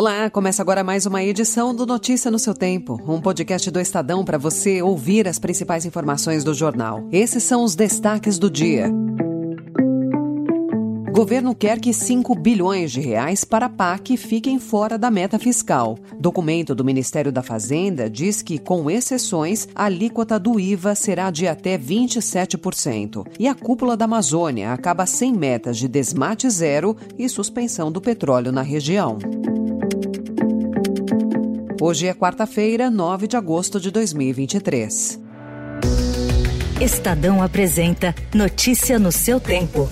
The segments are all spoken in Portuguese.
Olá, começa agora mais uma edição do Notícia no seu Tempo, um podcast do Estadão para você ouvir as principais informações do jornal. Esses são os destaques do dia. Governo quer que 5 bilhões de reais para a PAC fiquem fora da meta fiscal. Documento do Ministério da Fazenda diz que, com exceções, a alíquota do IVA será de até 27%. E a cúpula da Amazônia acaba sem metas de desmate zero e suspensão do petróleo na região. Hoje é quarta-feira, 9 de agosto de 2023. Estadão apresenta Notícia no seu tempo.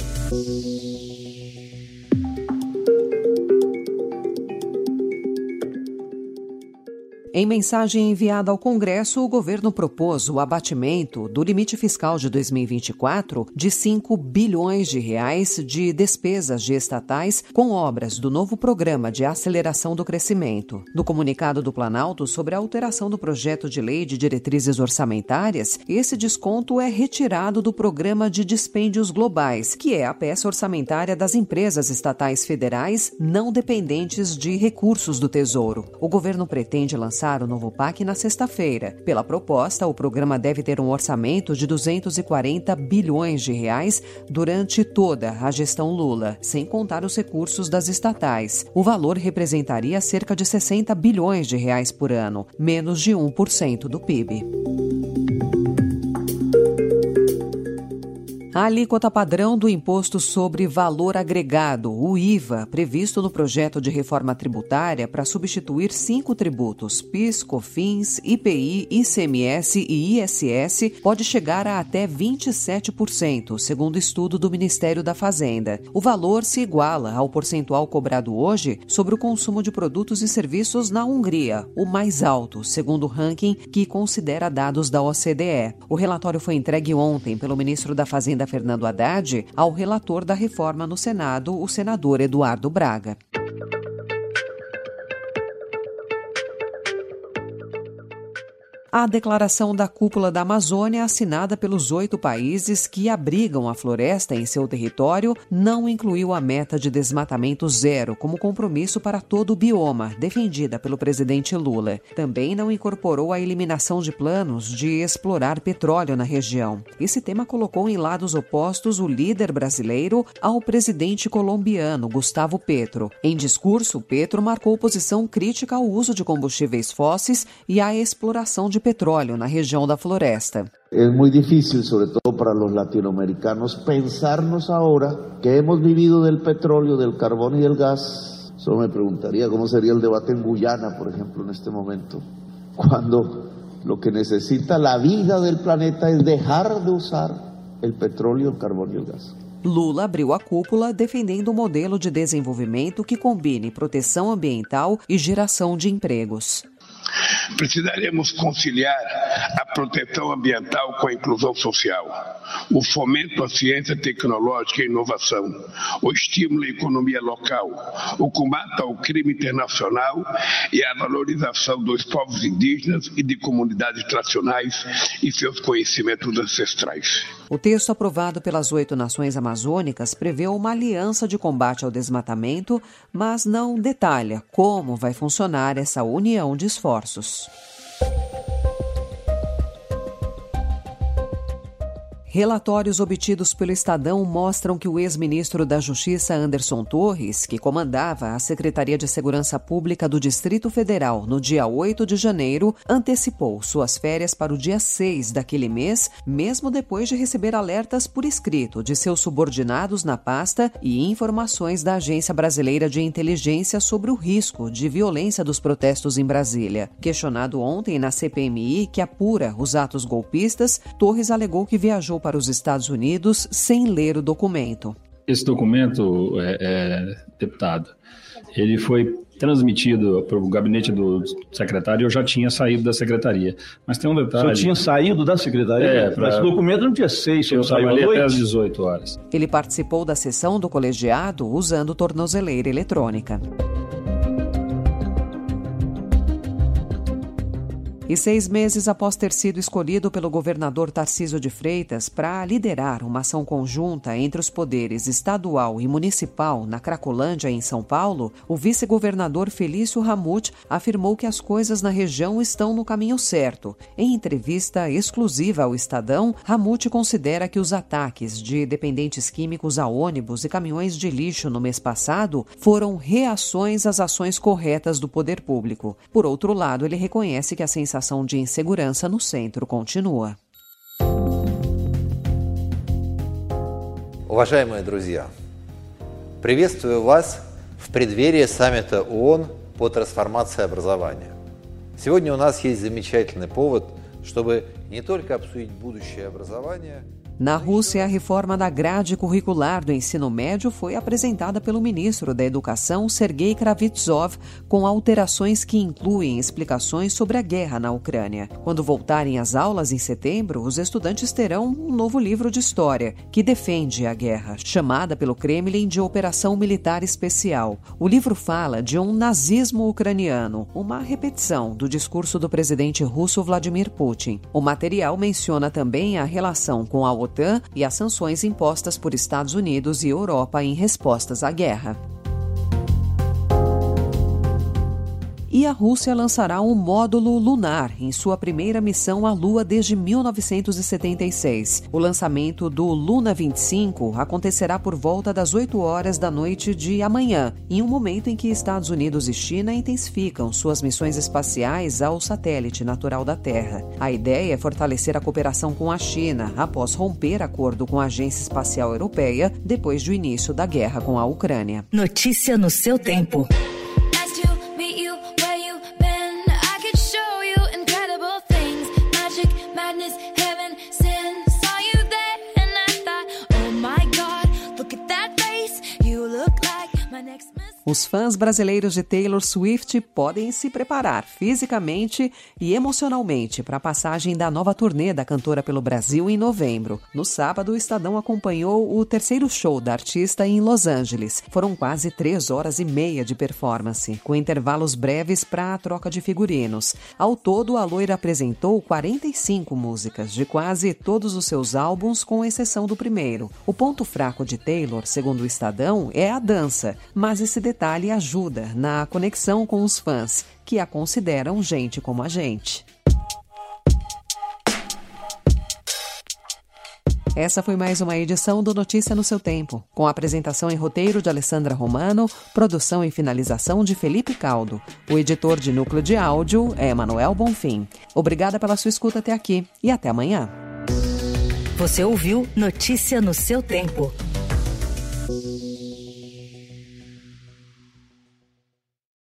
Em mensagem enviada ao Congresso, o governo propôs o abatimento do limite fiscal de 2024 de 5 bilhões de reais de despesas de estatais com obras do novo programa de aceleração do crescimento. No comunicado do Planalto sobre a alteração do projeto de lei de diretrizes orçamentárias, esse desconto é retirado do programa de dispêndios globais, que é a peça orçamentária das empresas estatais federais não dependentes de recursos do Tesouro. O governo pretende lançar o novo PAC na sexta-feira. Pela proposta, o programa deve ter um orçamento de 240 bilhões de reais durante toda a gestão Lula, sem contar os recursos das estatais. O valor representaria cerca de 60 bilhões de reais por ano, menos de 1% do PIB. A alíquota padrão do Imposto sobre Valor Agregado, o IVA, previsto no projeto de reforma tributária para substituir cinco tributos, PIS, COFINS, IPI, ICMS e ISS, pode chegar a até 27%, segundo estudo do Ministério da Fazenda. O valor se iguala ao percentual cobrado hoje sobre o consumo de produtos e serviços na Hungria, o mais alto, segundo o ranking que considera dados da OCDE. O relatório foi entregue ontem pelo ministro da Fazenda Fernando Haddad ao relator da reforma no Senado, o senador Eduardo Braga. A declaração da Cúpula da Amazônia, assinada pelos oito países que abrigam a floresta em seu território, não incluiu a meta de desmatamento zero como compromisso para todo o bioma, defendida pelo presidente Lula. Também não incorporou a eliminação de planos de explorar petróleo na região. Esse tema colocou em lados opostos o líder brasileiro ao presidente colombiano, Gustavo Petro. Em discurso, Petro marcou posição crítica ao uso de combustíveis fósseis e à exploração de de petróleo na região da floresta. Es muy difícil, sobre todo para los latinoamericanos, pensarnos ahora que hemos vivido del petróleo, del carbón y del gas. Solo me preguntaría cómo sería el debate en Guyana, por ejemplo, en este momento, cuando lo que necesita la vida del planeta es dejar de usar el petróleo, el carbón y el gas. Lula abriu a cúpula defendendo um modelo de desenvolvimento que combine proteção ambiental e geração de empregos. Precisaremos conciliar a proteção ambiental com a inclusão social, o fomento à ciência tecnológica e inovação, o estímulo à economia local, o combate ao crime internacional e a valorização dos povos indígenas e de comunidades tradicionais e seus conhecimentos ancestrais. O texto aprovado pelas oito nações amazônicas prevê uma aliança de combate ao desmatamento, mas não detalha como vai funcionar essa união de esforços esforços. Relatórios obtidos pelo Estadão mostram que o ex-ministro da Justiça Anderson Torres, que comandava a Secretaria de Segurança Pública do Distrito Federal no dia 8 de janeiro, antecipou suas férias para o dia 6 daquele mês, mesmo depois de receber alertas por escrito de seus subordinados na pasta e informações da Agência Brasileira de Inteligência sobre o risco de violência dos protestos em Brasília. Questionado ontem na CPMI, que apura os atos golpistas, Torres alegou que viajou para os Estados Unidos sem ler o documento. Esse documento, é, é, deputado, ele foi transmitido para o gabinete do secretário, eu já tinha saído da secretaria. Mas tem um detalhe. Você tinha saído da secretaria? É, pra... Esse documento não tinha seis, eu saiu até às 18 horas. Ele participou da sessão do colegiado usando tornozeleira eletrônica. E seis meses após ter sido escolhido pelo governador Tarcísio de Freitas para liderar uma ação conjunta entre os poderes estadual e municipal na Cracolândia, em São Paulo, o vice-governador Felício Ramute afirmou que as coisas na região estão no caminho certo. Em entrevista exclusiva ao Estadão, Ramute considera que os ataques de dependentes químicos a ônibus e caminhões de lixo no mês passado foram reações às ações corretas do poder público. Por outro lado, ele reconhece que a sensação sensação de insegurança no centro continua. Уважаемые друзья, приветствую вас в преддверии саммита ООН по трансформации образования. Сегодня у нас есть замечательный повод, чтобы не только обсудить будущее образования – na Rússia, a reforma da grade curricular do ensino médio foi apresentada pelo ministro da Educação, Sergei Kravitsov, com alterações que incluem explicações sobre a guerra na Ucrânia. Quando voltarem às aulas em setembro, os estudantes terão um novo livro de história, que defende a guerra, chamada pelo Kremlin de Operação Militar Especial. O livro fala de um nazismo ucraniano, uma repetição do discurso do presidente russo Vladimir Putin. O material menciona também a relação com a e as sanções impostas por Estados Unidos e Europa em respostas à guerra. E a Rússia lançará um módulo lunar em sua primeira missão à Lua desde 1976. O lançamento do Luna 25 acontecerá por volta das 8 horas da noite de amanhã, em um momento em que Estados Unidos e China intensificam suas missões espaciais ao satélite natural da Terra. A ideia é fortalecer a cooperação com a China após romper acordo com a Agência Espacial Europeia depois do início da guerra com a Ucrânia. Notícia no seu tempo. Os fãs brasileiros de Taylor Swift podem se preparar fisicamente e emocionalmente para a passagem da nova turnê da cantora pelo Brasil em novembro. No sábado, o Estadão acompanhou o terceiro show da artista em Los Angeles. Foram quase três horas e meia de performance, com intervalos breves para a troca de figurinos. Ao todo, a loira apresentou 45 músicas de quase todos os seus álbuns, com exceção do primeiro. O ponto fraco de Taylor, segundo o Estadão, é a dança, mas esse detalhe detalhe ajuda na conexão com os fãs, que a consideram gente como a gente. Essa foi mais uma edição do Notícia no seu tempo, com apresentação em roteiro de Alessandra Romano, produção e finalização de Felipe Caldo. O editor de núcleo de áudio é Manuel Bonfim. Obrigada pela sua escuta até aqui e até amanhã. Você ouviu Notícia no seu tempo.